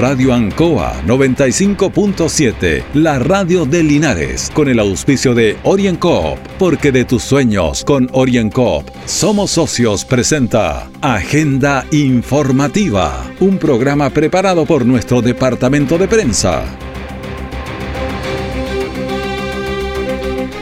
Radio Ancoa 95.7, la radio de Linares, con el auspicio de OrienCoop, porque de tus sueños con OrienCoop somos socios presenta Agenda Informativa, un programa preparado por nuestro departamento de prensa.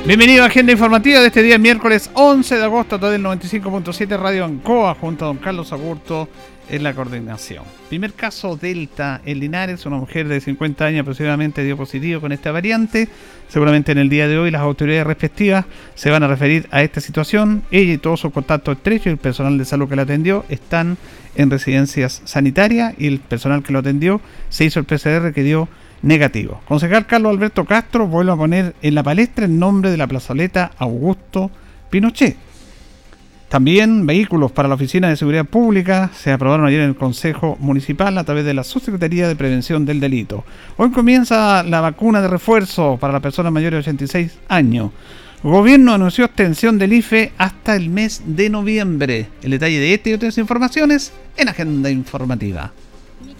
Bienvenido a Agenda Informativa de este día miércoles 11 de agosto a del 95.7 Radio Ancoa junto a don Carlos Agurto en la coordinación. Primer caso Delta en Linares, una mujer de 50 años aproximadamente dio positivo con esta variante. Seguramente en el día de hoy las autoridades respectivas se van a referir a esta situación. Ella y todos sus contactos estrechos y el personal de salud que la atendió están en residencias sanitarias y el personal que lo atendió se hizo el PCR que dio negativo. Concejal Carlos Alberto Castro vuelve a poner en la palestra el nombre de la plazoleta Augusto Pinochet. También vehículos para la Oficina de Seguridad Pública se aprobaron ayer en el Consejo Municipal a través de la Subsecretaría de Prevención del Delito. Hoy comienza la vacuna de refuerzo para las personas mayores de 86 años. El gobierno anunció extensión del IFE hasta el mes de noviembre. El detalle de este y otras informaciones en Agenda Informativa.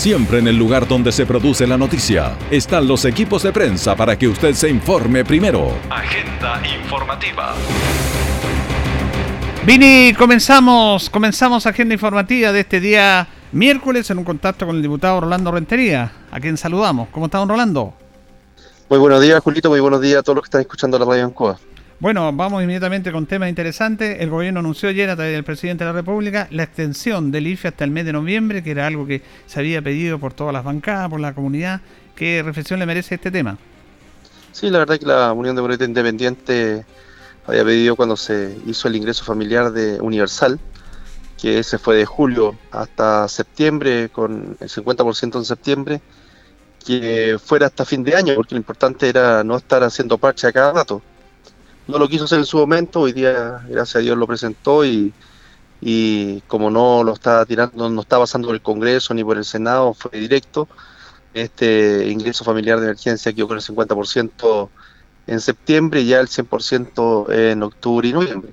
Siempre en el lugar donde se produce la noticia están los equipos de prensa para que usted se informe primero. Agenda informativa. Vini, comenzamos, comenzamos agenda informativa de este día miércoles en un contacto con el diputado Rolando Rentería, a quien saludamos. ¿Cómo está don Rolando? Muy buenos días, Julito. Muy buenos días a todos los que están escuchando la radio en Cuba. Bueno, vamos inmediatamente con temas interesantes. El gobierno anunció ayer a través del presidente de la República la extensión del IFE hasta el mes de noviembre, que era algo que se había pedido por todas las bancadas, por la comunidad. ¿Qué reflexión le merece este tema? Sí, la verdad es que la Unión Democrática Independiente había pedido cuando se hizo el ingreso familiar de universal, que ese fue de julio hasta septiembre, con el 50% en septiembre, que fuera hasta fin de año, porque lo importante era no estar haciendo parche a cada rato no lo quiso hacer en su momento, hoy día, gracias a Dios, lo presentó y, como no lo está tirando, no está pasando por el Congreso ni por el Senado, fue directo. Este ingreso familiar de emergencia quedó con el 50% en septiembre y ya el 100% en octubre y noviembre.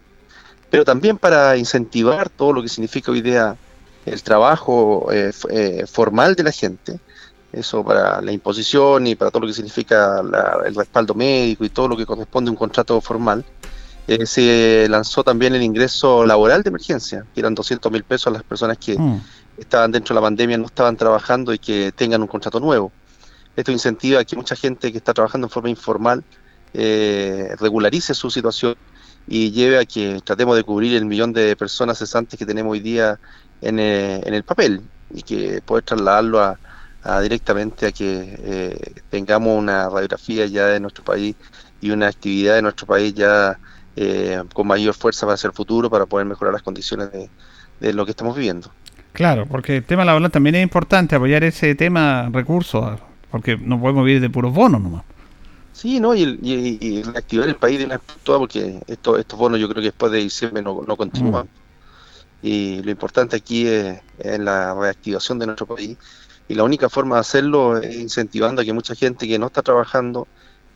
Pero también para incentivar todo lo que significa hoy día el trabajo eh, eh, formal de la gente, eso para la imposición y para todo lo que significa el respaldo médico y todo lo que corresponde a un contrato formal. Eh, se lanzó también el ingreso laboral de emergencia, que eran 200 mil pesos a las personas que mm. estaban dentro de la pandemia, no estaban trabajando y que tengan un contrato nuevo. Esto incentiva a que mucha gente que está trabajando en forma informal eh, regularice su situación y lleve a que tratemos de cubrir el millón de personas cesantes que tenemos hoy día en, eh, en el papel y que poder trasladarlo a, directamente a que eh, tengamos una radiografía ya de nuestro país y una actividad de nuestro país ya eh, con mayor fuerza para hacer el futuro, para poder mejorar las condiciones de, lo que estamos viviendo. Claro, porque el tema laboral también es importante, apoyar ese tema, recursos, porque no podemos vivir de puros bonos nomás. Sí, ¿no? Y, y, reactivar el país de una porque estos, estos bonos yo creo que después de diciembre no, no continúan. Mm. Y lo importante aquí es, es, la reactivación de nuestro país y la única forma de hacerlo es incentivando a que mucha gente que no está trabajando,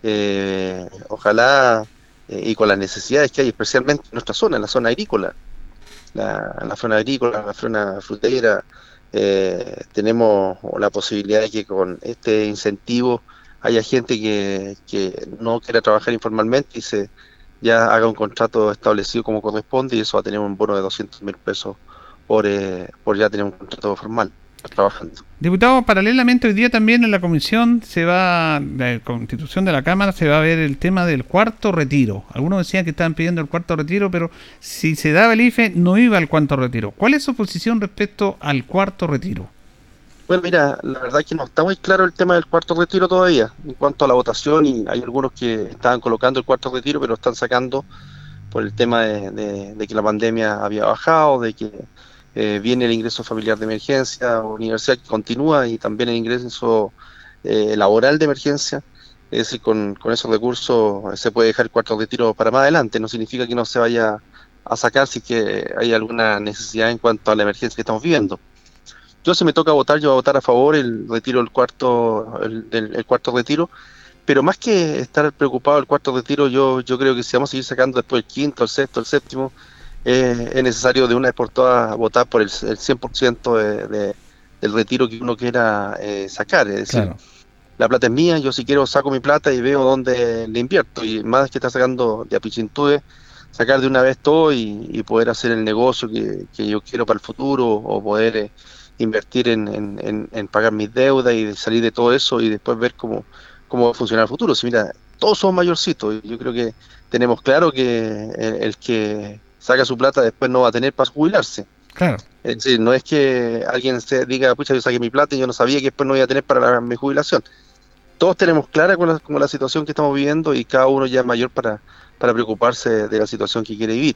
eh, ojalá, eh, y con las necesidades que hay, especialmente en nuestra zona, en la zona agrícola, la, la zona agrícola, la zona frutera, eh, tenemos la posibilidad de que con este incentivo haya gente que, que no quiera trabajar informalmente y se ya haga un contrato establecido como corresponde y eso va a tener un bono de 200 mil pesos por, por ya tener un contrato formal trabajando. Diputado, paralelamente hoy día también en la comisión se va, la constitución de la Cámara se va a ver el tema del cuarto retiro. Algunos decían que estaban pidiendo el cuarto retiro, pero si se daba el IFE no iba al cuarto retiro. ¿Cuál es su posición respecto al cuarto retiro? Bueno, mira, la verdad es que no está muy claro el tema del cuarto retiro todavía en cuanto a la votación y hay algunos que estaban colocando el cuarto retiro, pero están sacando por el tema de que la pandemia había bajado, de que eh, viene el ingreso familiar de emergencia, universidad que continúa y también el ingreso eh, laboral de emergencia. Es decir, con, con, esos recursos se puede dejar cuartos de tiro para más adelante. No significa que no se vaya a sacar si que hay alguna necesidad en cuanto a la emergencia que estamos viviendo. Yo si me toca votar, yo voy a votar a favor el retiro del cuarto, el, el, cuarto retiro, pero más que estar preocupado del cuarto retiro, yo, yo creo que si vamos a seguir sacando después el quinto, el sexto, el séptimo, eh, es necesario de una vez por todas votar por el, el 100% de, de, del retiro que uno quiera eh, sacar. Es decir, la plata es mía, yo si quiero saco mi plata y veo dónde le invierto. Y más que estar sacando de apichintúe, sacar de una vez todo y, poder hacer el negocio que, que, yo quiero para el futuro o poder eh, invertir en, en, en, pagar mis deudas y salir de todo eso y después ver cómo, cómo va a funcionar el futuro. Si mira, todos somos mayorcitos, yo creo que tenemos claro que el, que saca su plata después no va a tener para jubilarse. Claro. Es decir, no es que alguien se diga, pucha, yo saqué mi plata y yo no sabía que después no iba a tener para mi jubilación. Todos tenemos clara con la, con la situación que estamos viviendo y cada uno ya es mayor para, para preocuparse de la situación que quiere vivir.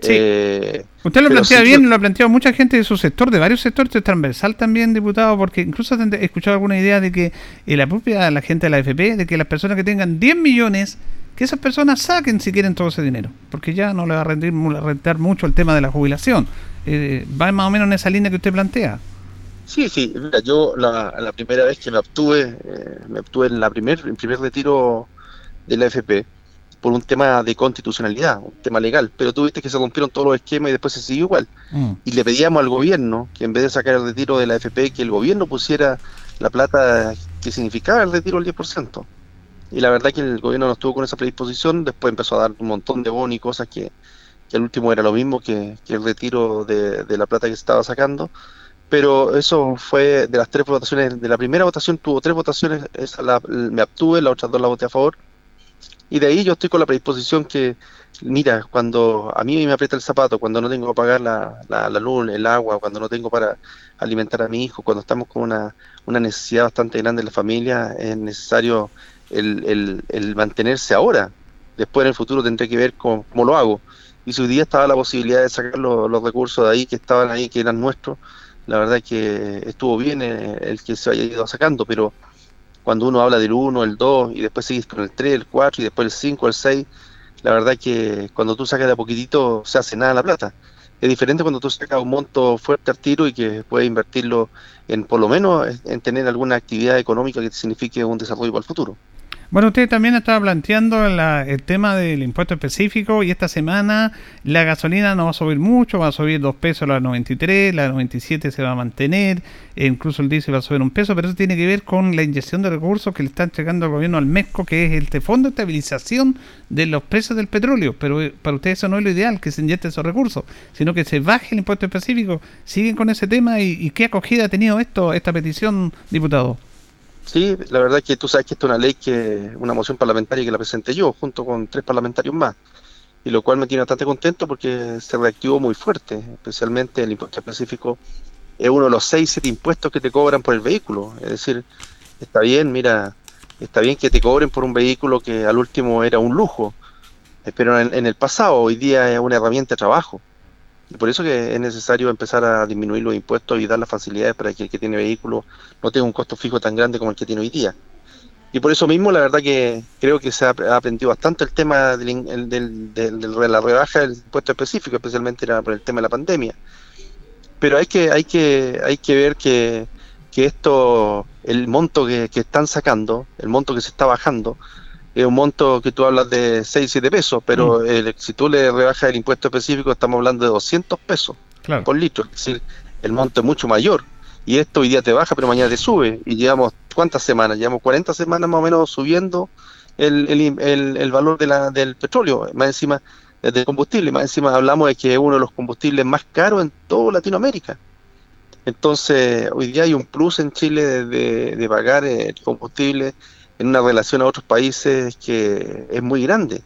Sí. Eh, Usted lo plantea bien, lo ha planteado mucha gente de su sector, de varios sectores, es transversal también, diputado, porque incluso he escuchado alguna idea de que eh, la propia la gente de la FP, de que las personas que tengan 10 millones, que esas personas saquen si quieren todo ese dinero, porque ya no le va a rendir rentar mucho el tema de la jubilación. Eh, va más o menos en esa línea que usted plantea. Sí, sí, mira, yo la, la primera vez que me obtuve, eh, me obtuve en la primer, el primer retiro de la FP, por un tema de constitucionalidad, un tema legal, pero tú viste que se rompieron todos los esquemas y después se siguió igual. Mm. Y le pedíamos al gobierno que en vez de sacar el retiro de la AFP, que el gobierno pusiera la plata que significaba el retiro del 10%. Y la verdad que el gobierno no estuvo con esa predisposición, después empezó a dar un montón de bonos y cosas que, que al último era lo mismo que, el retiro de, la plata que se estaba sacando. Pero eso fue de las tres votaciones, de la primera votación tuvo tres votaciones, esa la, me abstuve, las otras dos la voté a favor y de ahí yo estoy con la predisposición que, mira, cuando a mí me aprieta el zapato, cuando no tengo que pagar la, la, luz, el agua, cuando no tengo para alimentar a mi hijo, cuando estamos con una, una necesidad bastante grande en la familia, es necesario el, el, el mantenerse ahora. Después en el futuro tendré que ver cómo, lo hago. Y si hoy día estaba la posibilidad de sacar los, los recursos de ahí que estaban ahí, que eran nuestros, la verdad es que estuvo bien eh, el que se haya ido sacando, pero cuando uno habla del 1, el 2 y después sigues con el 3, el 4 y después el 5, el 6, la verdad que cuando tú sacas de a poquitito se hace nada la plata. Es diferente cuando tú sacas un monto fuerte al tiro y que puedes invertirlo en por lo menos en tener alguna actividad económica que te signifique un desarrollo para el futuro. Bueno, usted también estaba planteando el tema del impuesto específico y esta semana la gasolina no va a subir mucho, va a subir dos pesos la 93, la 97 se va a mantener, e incluso el diésel va a subir un peso, pero eso tiene que ver con la inyección de recursos que le está entregando el gobierno al MESCO, que es el Fondo de Estabilización de los precios del petróleo. Pero eh, para usted eso no es lo ideal, que se inyecte esos recursos, sino que se baje el impuesto específico. ¿Siguen con ese tema y, y qué acogida ha tenido esto, esta petición, diputado? Sí, la verdad es que tú sabes que esta es una ley que, una moción parlamentaria que la presenté yo, junto con tres parlamentarios más, y lo cual me tiene bastante contento porque se reactivó muy fuerte, especialmente el impuesto específico. Es uno de los seis, siete impuestos que te cobran por el vehículo, es decir, está bien, mira, está bien que te cobren por un vehículo que al último era un lujo, pero en el pasado, hoy día es una herramienta de trabajo, por eso que es necesario empezar a disminuir los impuestos y dar las facilidades para que el que tiene vehículo no tenga un costo fijo tan grande como el que tiene hoy día. Y por eso mismo, la verdad que creo que se ha aprendido bastante el tema de la rebaja del impuesto específico, especialmente por el tema de la pandemia. Pero hay que, hay que, hay que ver que, que esto, el monto que, que están sacando, el monto que se está bajando, es un monto que tú hablas de 6, 7 pesos, pero mm. si tú le rebajas el impuesto específico, estamos hablando de 200 pesos por litro. Es decir, el monto es mucho mayor. Y esto hoy día te baja, pero mañana te sube. Y llevamos, ¿cuántas semanas? Llevamos 40 semanas más o menos subiendo el, el, el, valor de la, del petróleo, más encima del combustible. Más encima hablamos de que es uno de los combustibles más caros en toda Latinoamérica. Entonces, hoy día hay un plus en Chile de, de pagar el combustible en una relación a otros países que es muy grande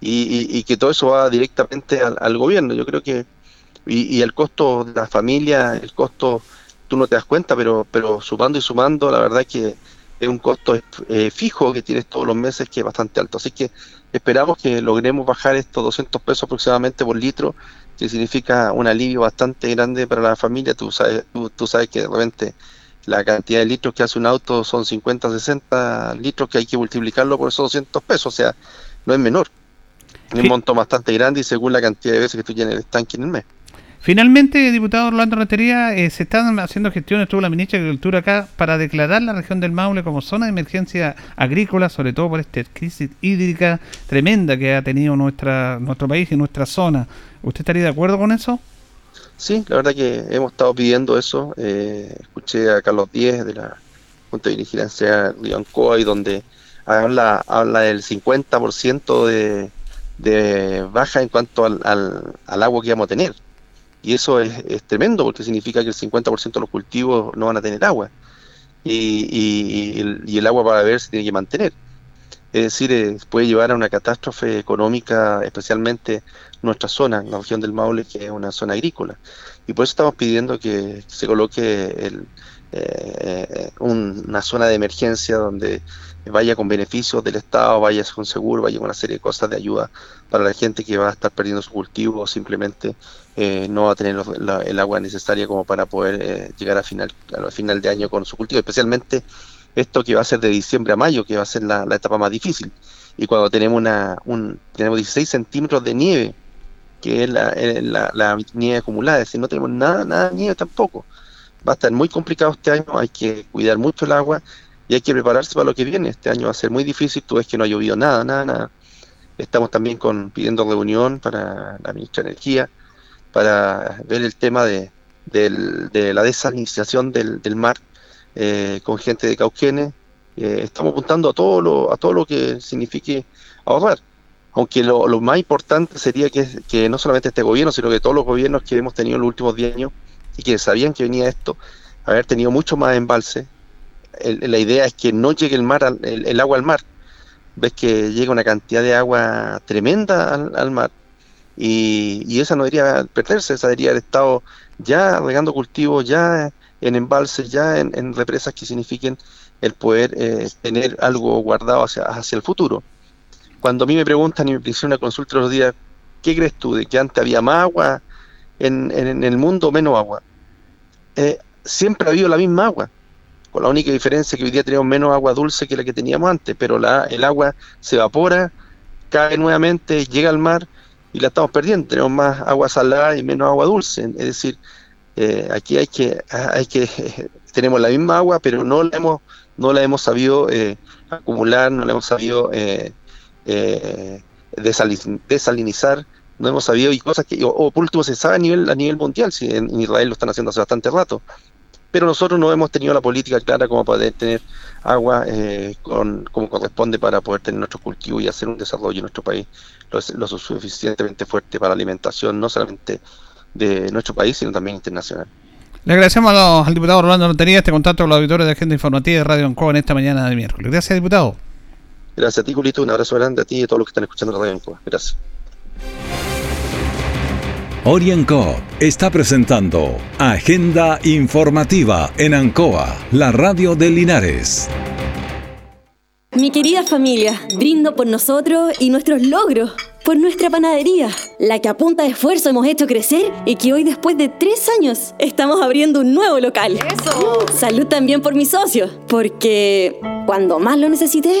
y, que todo eso va directamente al, gobierno. Yo creo que, y, el costo de la familia, el costo, tú no te das cuenta, pero, pero sumando y sumando, la verdad es que es un costo eh, fijo que tienes todos los meses que es bastante alto. Así que esperamos que logremos bajar estos 200 pesos aproximadamente por litro que significa un alivio bastante grande para la familia. Tú sabes, tú, sabes que de repente la cantidad de litros que hace un auto son 50, 60 litros que hay que multiplicarlo por esos 200 pesos, o sea, no es menor. Es un monto bastante grande y según la cantidad de veces que tú llenes el tanque en el mes. Finalmente, diputado Orlando Rentería, eh, se están haciendo gestiones, estuvo la ministra de Agricultura acá, para declarar la región del Maule como zona de emergencia agrícola, sobre todo por esta crisis hídrica tremenda que ha tenido nuestra, nuestro país y nuestra zona. ¿Usted estaría de acuerdo con eso? Sí, la verdad que hemos estado pidiendo eso. Eh, escuché a Carlos Díez de la Junta de Vigilancia de Ancoa y donde habla, habla del 50% de, de baja en cuanto al, al agua que vamos a tener y eso es, tremendo porque significa que el 50% de los cultivos no van a tener agua. Y, el, agua para beber se tiene que mantener. Es decir, eh, puede llevar a una catástrofe económica, especialmente nuestra zona, la región del Maule, que es una zona agrícola. Y por eso estamos pidiendo que se coloque el, eh, una zona de emergencia donde vaya con beneficios del Estado, vaya con seguro, vaya con una serie de cosas de ayuda para la gente que va a estar perdiendo su cultivo o simplemente eh, no va a tener el agua necesaria como para poder eh, llegar a final, al final de año con su cultivo, especialmente esto que va a ser de diciembre a mayo, que va a ser la, etapa más difícil. Y cuando tenemos una un, tenemos 16 centímetros de nieve, que es eh, la, la, nieve acumulada, es decir, no tenemos nada, nada de nieve tampoco. Va a estar muy complicado este año, hay que cuidar mucho el agua y hay que prepararse para lo que viene. Este año va a ser muy difícil, tú ves que no ha llovido nada, nada, nada. Estamos también con, pidiendo reunión para la ministra de Energía, para ver el tema de, la desalinización del, mar eh, con gente de Cauquenes. Eh, estamos apuntando a todo lo, a todo lo que signifique ahorrar. Aunque lo, más importante sería que, no solamente este gobierno, sino que todos los gobiernos que hemos tenido en los últimos 10 años y que sabían que venía esto, haber tenido mucho más embalse. la idea es que no llegue el mar el, agua al mar. Ves que llega una cantidad de agua tremenda al mar y, esa no debería perderse, esa debería haber estado ya regando cultivos, ya en embalses, ya en, represas que signifiquen el poder eh, tener algo guardado hacia el futuro. Cuando a mí me preguntan y me hicieron una consulta los días, ¿qué crees tú? ¿De que antes había más agua en, el mundo o menos agua? Eh, siempre ha habido la misma agua, con la única diferencia que hoy día tenemos menos agua dulce que la que teníamos antes, pero la, el agua se evapora, cae nuevamente, llega al mar y la estamos perdiendo. Tenemos más agua salada y menos agua dulce. Es decir, eh, aquí hay que, hay que tenemos la misma agua, pero no la hemos, no la hemos sabido eh, acumular, no la hemos sabido eh, desalinizar, no hemos sabido y cosas que, o, por último se sabe a nivel, a nivel mundial, si en Israel lo están haciendo hace bastante rato, pero nosotros no hemos tenido la política clara como poder tener agua con, como corresponde para poder tener nuestro cultivo y hacer un desarrollo en nuestro país lo, suficientemente fuerte para la alimentación, no solamente de nuestro país, sino también internacional. Le agradecemos al diputado Rolando Lotería este contacto con los auditores de Agenda Informativa de Radio Ancoa en esta mañana de miércoles. Gracias, diputado. Gracias a ti, Julito. Un abrazo grande a ti y a todos los que están escuchando Radio Ancoa. Gracias. Orienco está presentando Agenda Informativa en Ancoa, la radio de Linares. Mi querida familia, brindo por nosotros y nuestros logros, por nuestra panadería, la que a punta de esfuerzo hemos hecho crecer y que hoy después de tres años estamos abriendo un nuevo local. ¡Eso! Salud también por mi socio, porque cuando más lo necesité,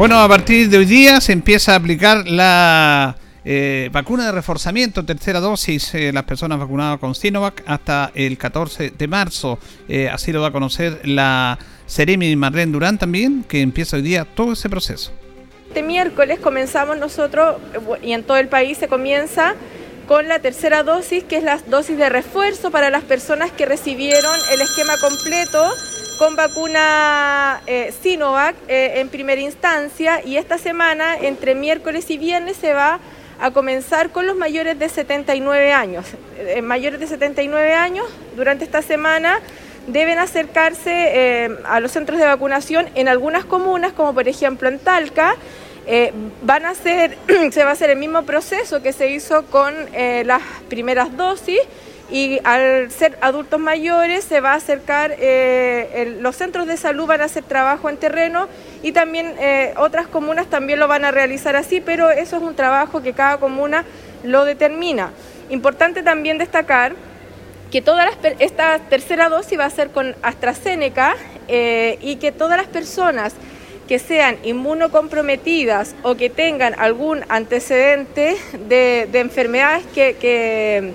Bueno, a partir de hoy día se empieza a aplicar la eh, vacuna de reforzamiento, tercera dosis, eh, las personas vacunadas con Sinovac hasta el 14 de marzo. Eh, así lo va a conocer la Seremi Marlene Durán también, que empieza hoy día todo ese proceso. Este miércoles comenzamos nosotros, y en todo el país se comienza con la tercera dosis, que es la dosis de refuerzo para las personas que recibieron el esquema completo con vacuna Sinovac en primera instancia y esta semana, entre miércoles y viernes, se va a comenzar con los mayores de 79 años. mayores de 79 años, durante esta semana deben acercarse a los centros de vacunación en algunas comunas, como por ejemplo en Talca, eh, van a ser, se va a hacer el mismo proceso que se hizo con eh, las primeras dosis y al ser adultos mayores se va a acercar, eh, los centros de salud van a hacer trabajo en terreno y también otras comunas también lo van a realizar así, pero eso es un trabajo que cada comuna lo determina. Importante también destacar que toda esta tercera dosis va a ser con AstraZeneca y que todas las personas que sean inmunocomprometidas o que tengan algún antecedente de, enfermedades que,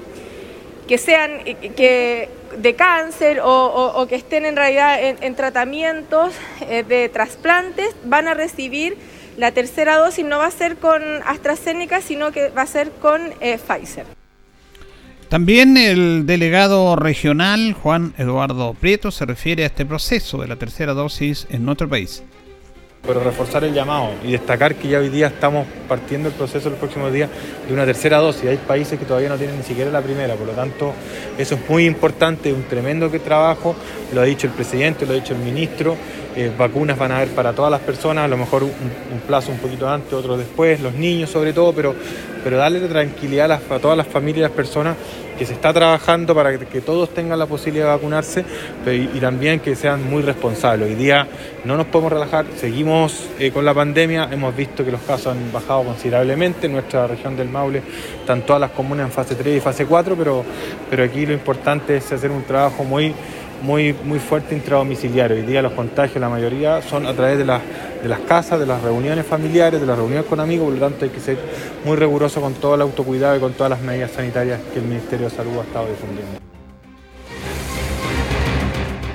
sean que, de cáncer o, que estén en realidad en, tratamientos eh, de trasplantes, van a recibir la tercera dosis, no va a ser con AstraZeneca, sino que va a ser con eh, Pfizer. También el delegado regional Juan Eduardo Prieto se refiere a este proceso de la tercera dosis en nuestro país pero reforzar el llamado y destacar que ya hoy día estamos partiendo el proceso los próximos días de una tercera dosis. Hay países que todavía no tienen ni siquiera la primera, por lo tanto eso es muy importante, un tremendo trabajo, lo ha dicho el presidente, lo ha dicho el ministro, eh, vacunas van a haber para todas las personas, a lo mejor un, plazo un poquito antes, otro después, los niños sobre todo, pero, pero darle tranquilidad a, a todas las familias y las personas que se está trabajando para que, todos tengan la posibilidad de vacunarse y, también que sean muy responsables. Hoy día no nos podemos relajar, seguimos eh, con la pandemia, hemos visto que los casos han bajado considerablemente, en nuestra región del Maule están todas las comunas en fase 3 y fase 4, pero, pero aquí lo importante es hacer un trabajo muy muy, muy fuerte intradomiciliario. Hoy día los contagios, la mayoría, son a través de, de las casas, de las reuniones familiares, de las reuniones con amigos, por lo tanto hay que ser muy riguroso con todo el autocuidado y con todas las medidas sanitarias que el Ministerio de Salud ha estado difundiendo.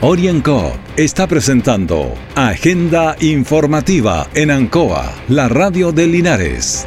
Orienco está presentando Agenda Informativa en Ancoa, la radio de Linares.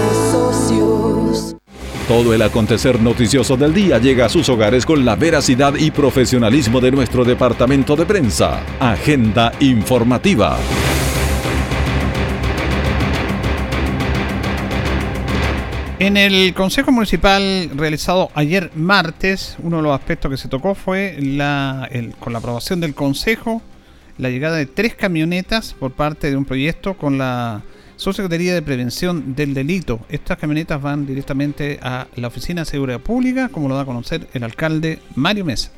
Todo el acontecer noticioso del día llega a sus hogares con la veracidad y profesionalismo de nuestro departamento de prensa. Agenda informativa. En el Consejo Municipal realizado ayer martes, uno de los aspectos que se tocó fue con la aprobación del Consejo la llegada de tres camionetas por parte de un proyecto con la Subsecretaría de Prevención del Delito. Estas camionetas van directamente a la Oficina de Seguridad Pública, como lo da a conocer el alcalde Mario Mesa.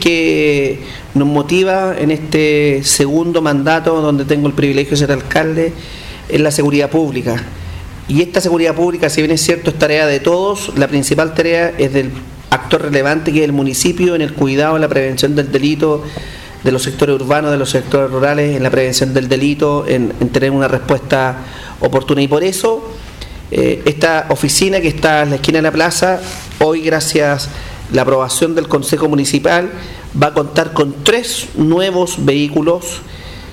Que nos motiva en este segundo mandato, donde tengo el privilegio de ser alcalde, es la seguridad pública. Y esta seguridad pública, si bien es cierto, es tarea de todos, la principal tarea es del actor relevante que es el municipio en el cuidado, en la prevención del delito de los sectores urbanos, de los sectores rurales, en la prevención del delito, en, tener una respuesta oportuna. Y por eso eh, esta oficina que está en la esquina de la plaza, hoy gracias a la aprobación del Consejo Municipal, va a contar con tres nuevos vehículos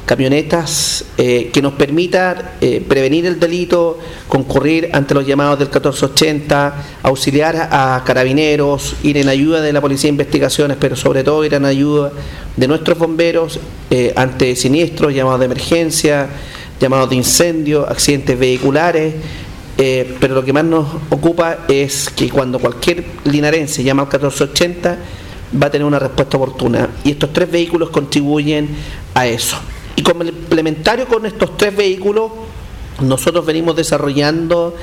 camionetas eh, que nos permita eh, prevenir el delito, concurrir ante los llamados del 1480, auxiliar a, carabineros, ir en ayuda de la Policía de Investigaciones, pero sobre todo ir en ayuda de nuestros bomberos eh, ante siniestros, llamados de emergencia, llamados de incendio, accidentes vehiculares. pero lo que más nos ocupa es que cuando cualquier linarense llama al 1480 va a tener una respuesta oportuna. Y estos tres vehículos contribuyen a eso. Y complementario con estos tres vehículos, nosotros venimos desarrollando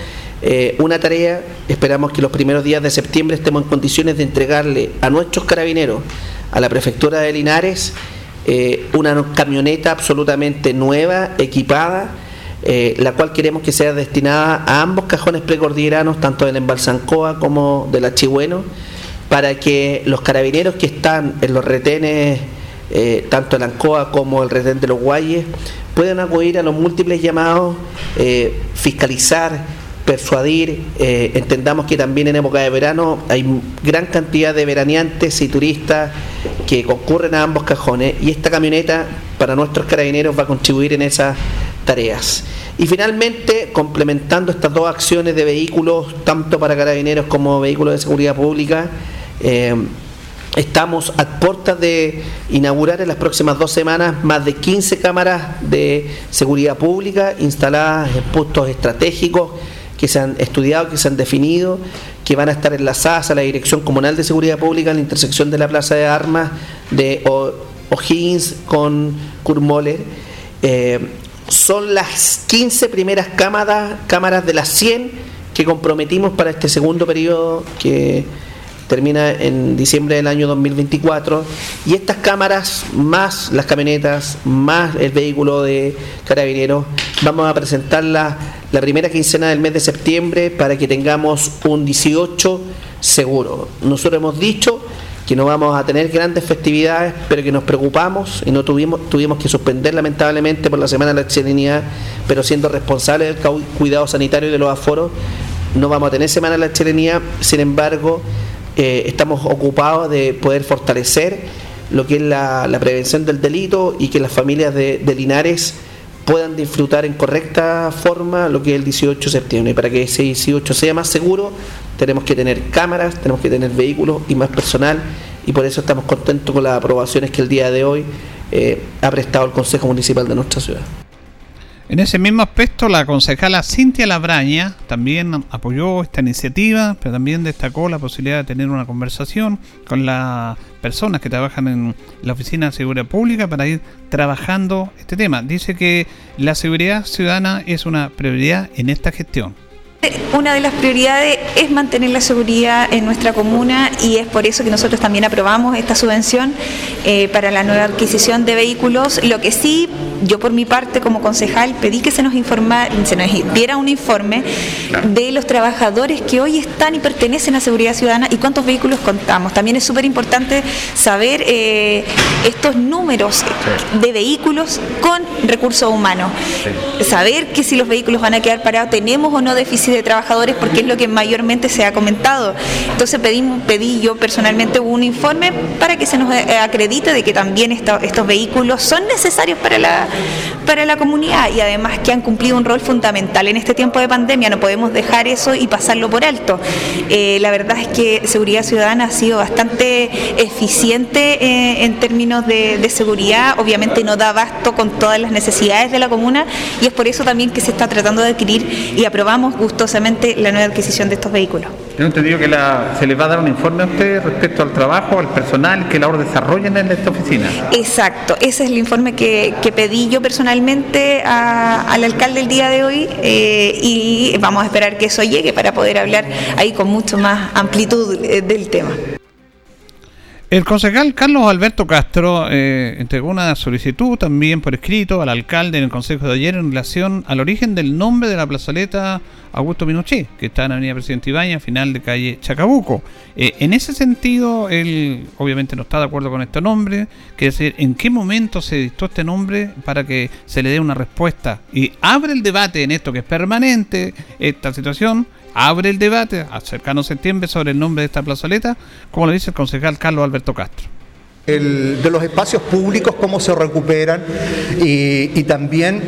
eh, una tarea, esperamos que los primeros días de septiembre estemos en condiciones de entregarle a nuestros carabineros, a la prefectura de Linares, eh, una camioneta absolutamente nueva, equipada, eh, la cual queremos que sea destinada a ambos cajones precordilleranos, tanto del Embalsancoa como del Achigüeno, para que los carabineros que están en los retenes eh, tanto el ANCOA como el Retén de los Guayes, pueden acudir a los múltiples llamados, eh, fiscalizar, persuadir. Eh, entendamos que también en época de verano hay gran cantidad de veraneantes y turistas que concurren a ambos cajones y esta camioneta para nuestros carabineros va a contribuir en esas tareas. Y finalmente, complementando estas dos acciones de vehículos, tanto para carabineros como vehículos de seguridad pública, Estamos a puertas de inaugurar en las próximas dos semanas más de 15 cámaras de seguridad pública instaladas en puntos estratégicos que se han estudiado, que se han definido, que van a estar enlazadas a la Dirección Comunal de Seguridad Pública en la intersección de la Plaza de Armas de O'Higgins con Kurmoller. Eh, son las 15 primeras cámaras, cámaras de las 100 que comprometimos para este segundo periodo que termina en diciembre del año 2024 y estas cámaras más las camionetas más el vehículo de carabineros vamos a presentarla la primera quincena del mes de septiembre para que tengamos un 18 seguro. Nosotros hemos dicho que no vamos a tener grandes festividades, pero que nos preocupamos y no tuvimos, tuvimos que suspender lamentablemente por la Semana de la Chilenidad, pero siendo responsables del cuidado sanitario y de los aforos, no vamos a tener Semana de la Chilenidad, sin embargo, eh, estamos ocupados de poder fortalecer lo que es la, prevención del delito y que las familias de, Linares puedan disfrutar en correcta forma lo que es el 18 de septiembre. Para que ese 18 sea más seguro, tenemos que tener cámaras, tenemos que tener vehículos y más personal, y por eso estamos contentos con las aprobaciones que el día de hoy eh, ha prestado el Consejo Municipal de nuestra ciudad. En ese mismo aspecto, la concejala Cintia Labraña también apoyó esta iniciativa, pero también destacó la posibilidad de tener una conversación con las personas que trabajan en la Oficina de Seguridad Pública para ir trabajando este tema. Dice que la seguridad ciudadana es una prioridad en esta gestión. Una de las prioridades es mantener la seguridad en nuestra comuna y es por eso que nosotros también aprobamos esta subvención eh, para la nueva adquisición de vehículos. Lo que sí, yo por mi parte como concejal pedí que se nos informara, se nos diera un informe de los trabajadores que hoy están y pertenecen a Seguridad Ciudadana y cuántos vehículos contamos. También es súper importante saber eh, estos números de vehículos con recursos humanos. Saber que si los vehículos van a quedar parados, tenemos o no déficit de trabajadores porque es lo que mayormente se ha comentado. Entonces pedí, pedí yo personalmente un informe para que se nos acredite de que también estos vehículos son necesarios para la, para la comunidad y además que han cumplido un rol fundamental en este tiempo de pandemia. No podemos dejar eso y pasarlo por alto. Eh, la verdad es que Seguridad Ciudadana ha sido bastante eficiente eh, en términos de, de seguridad. Obviamente no da abasto con todas las necesidades de la comuna y es por eso también que se está tratando de adquirir y aprobamos gusto la nueva adquisición de estos vehículos. Tengo entendido que se les va a dar un informe a ustedes respecto al trabajo, al personal que ahora desarrollen en esta oficina. Exacto, ese es el informe que, pedí yo personalmente al alcalde el día de hoy eh, y vamos a esperar que eso llegue para poder hablar ahí con mucho más amplitud eh, del tema. El concejal Carlos Alberto Castro eh, entregó una solicitud también por escrito al alcalde en el consejo de ayer en relación al origen del nombre de la plazoleta Augusto Pinochet, que está en Avenida Presidente Ibaña, final de calle Chacabuco. Eh, en ese sentido, él obviamente no está de acuerdo con este nombre, que decir, en qué momento se dictó este nombre para que se le dé una respuesta y abre el debate en esto que es permanente, esta situación, abre el debate, cercano a septiembre, sobre el nombre de esta plazoleta, como lo dice el concejal Carlos Alberto Castro. De los espacios públicos, cómo se recuperan y, también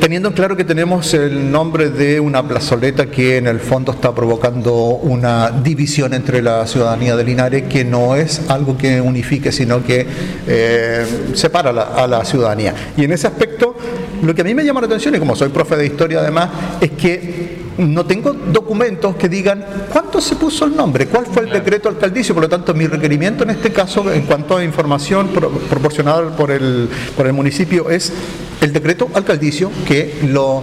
teniendo en claro que tenemos el nombre de una plazoleta que en el fondo está provocando una división entre la ciudadanía de Linares que no es algo que unifique, sino que eh, separa a la ciudadanía. Y en ese aspecto, lo que a mí me llama la atención, y como soy profe de historia además, es que no tengo documentos que digan cuánto se puso el nombre, cuál fue el decreto alcaldicio, por lo tanto mi requerimiento en este caso en cuanto a información proporcionada por el, por el municipio es el decreto alcaldicio que lo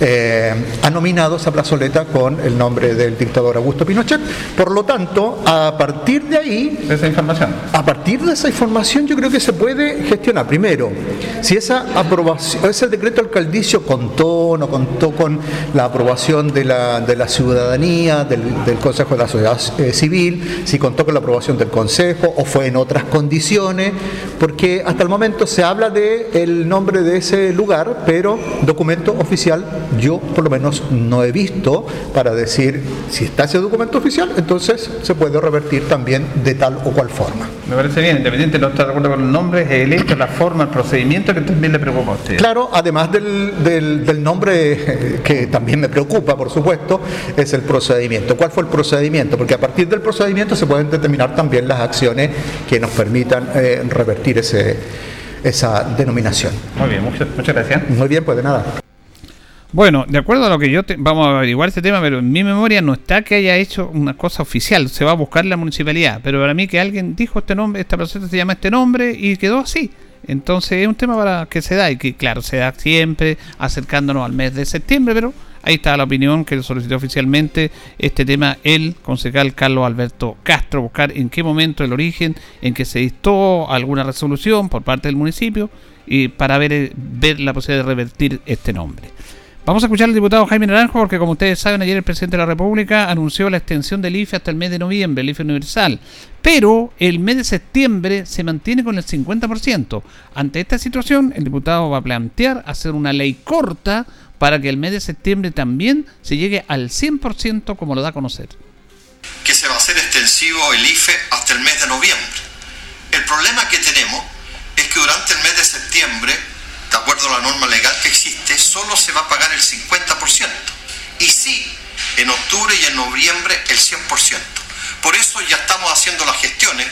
eh, ha nominado esa plazoleta con el nombre del dictador Augusto Pinochet. Por lo tanto, a partir de ahí... esa información. A partir de esa información yo creo que se puede gestionar. Primero, si esa aprobación, ese decreto alcaldicio contó o no contó con la aprobación de la, de la ciudadanía, del, Consejo de la Sociedad eh, Civil, si contó con la aprobación del Consejo o fue en otras condiciones, porque hasta el momento se habla de el nombre de ese lugar, pero documento oficial yo por lo menos no he visto para decir si está ese documento oficial, entonces se puede revertir también de tal o cual forma. Me parece bien, independiente no está de acuerdo con el nombre, el hecho, la forma, el procedimiento que también le preocupa a usted. Claro, además del, del, nombre que también me preocupa, por supuesto, es el procedimiento. ¿Cuál fue el procedimiento? Porque a partir del procedimiento se pueden determinar también las acciones que nos permitan eh, revertir ese, esa denominación. Muy bien, muchas, muchas gracias. Muy bien, pues de nada. Bueno, de acuerdo a lo que yo vamos a averiguar este tema, pero en mi memoria no está que haya hecho una cosa oficial, se va a buscar la municipalidad, pero para mí que alguien dijo este nombre, esta persona se llama este nombre y quedó así. Entonces es un tema para que se da y que claro, se da siempre acercándonos al mes de septiembre, pero ahí está la opinión que solicitó oficialmente este tema el concejal Carlos Alberto Castro, buscar en qué momento el origen, en que se dictó alguna resolución por parte del municipio y para ver, ver la posibilidad de revertir este nombre. Vamos a escuchar al diputado Jaime Naranjo porque como ustedes saben ayer el presidente de la República anunció la extensión del IFE hasta el mes de noviembre, el IFE universal. Pero el mes de septiembre se mantiene con el 50%. Ante esta situación el diputado va a plantear hacer una ley corta para que el mes de septiembre también se llegue al 100% como lo da a conocer. Que se va a hacer extensivo el IFE hasta el mes de noviembre. El problema que tenemos es que durante el mes de septiembre de acuerdo a la norma solo se va a pagar el 50%. Y sí, en octubre y en noviembre el 100%. Por eso ya estamos haciendo las gestiones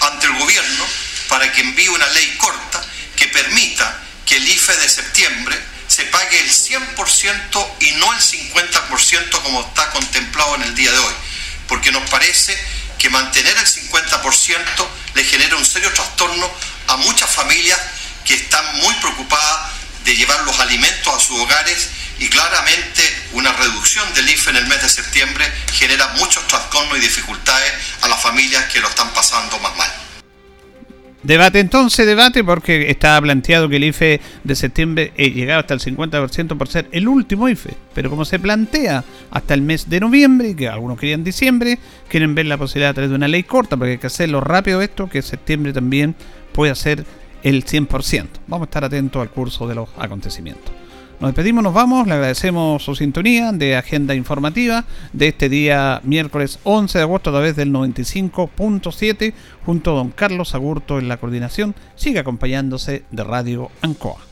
ante el gobierno para que envíe una ley corta que permita que el IFE de septiembre se pague el 100% y no el 50% como está contemplado en el día de hoy. Porque nos parece que mantener el 50% le genera un serio trastorno a muchas familias que están muy preocupadas de llevar los alimentos a sus hogares y claramente una reducción del IFE en el mes de septiembre genera muchos trastornos y dificultades a las familias que lo están pasando más mal. Debate entonces, debate, porque estaba planteado que el IFE de septiembre eh, llegaba hasta el 50% por ser el último IFE. Pero como se plantea hasta el mes de noviembre, que algunos querían diciembre, quieren ver la posibilidad a través de una ley corta, porque hay que hacerlo rápido esto, que septiembre también puede ser el 100%. Vamos a estar atentos al curso de los acontecimientos. Nos despedimos, nos vamos, le agradecemos su sintonía de agenda informativa de este día miércoles 11 de agosto a través del 95.7 junto a don Carlos Agurto en la coordinación. Sigue acompañándose de Radio Ancoa.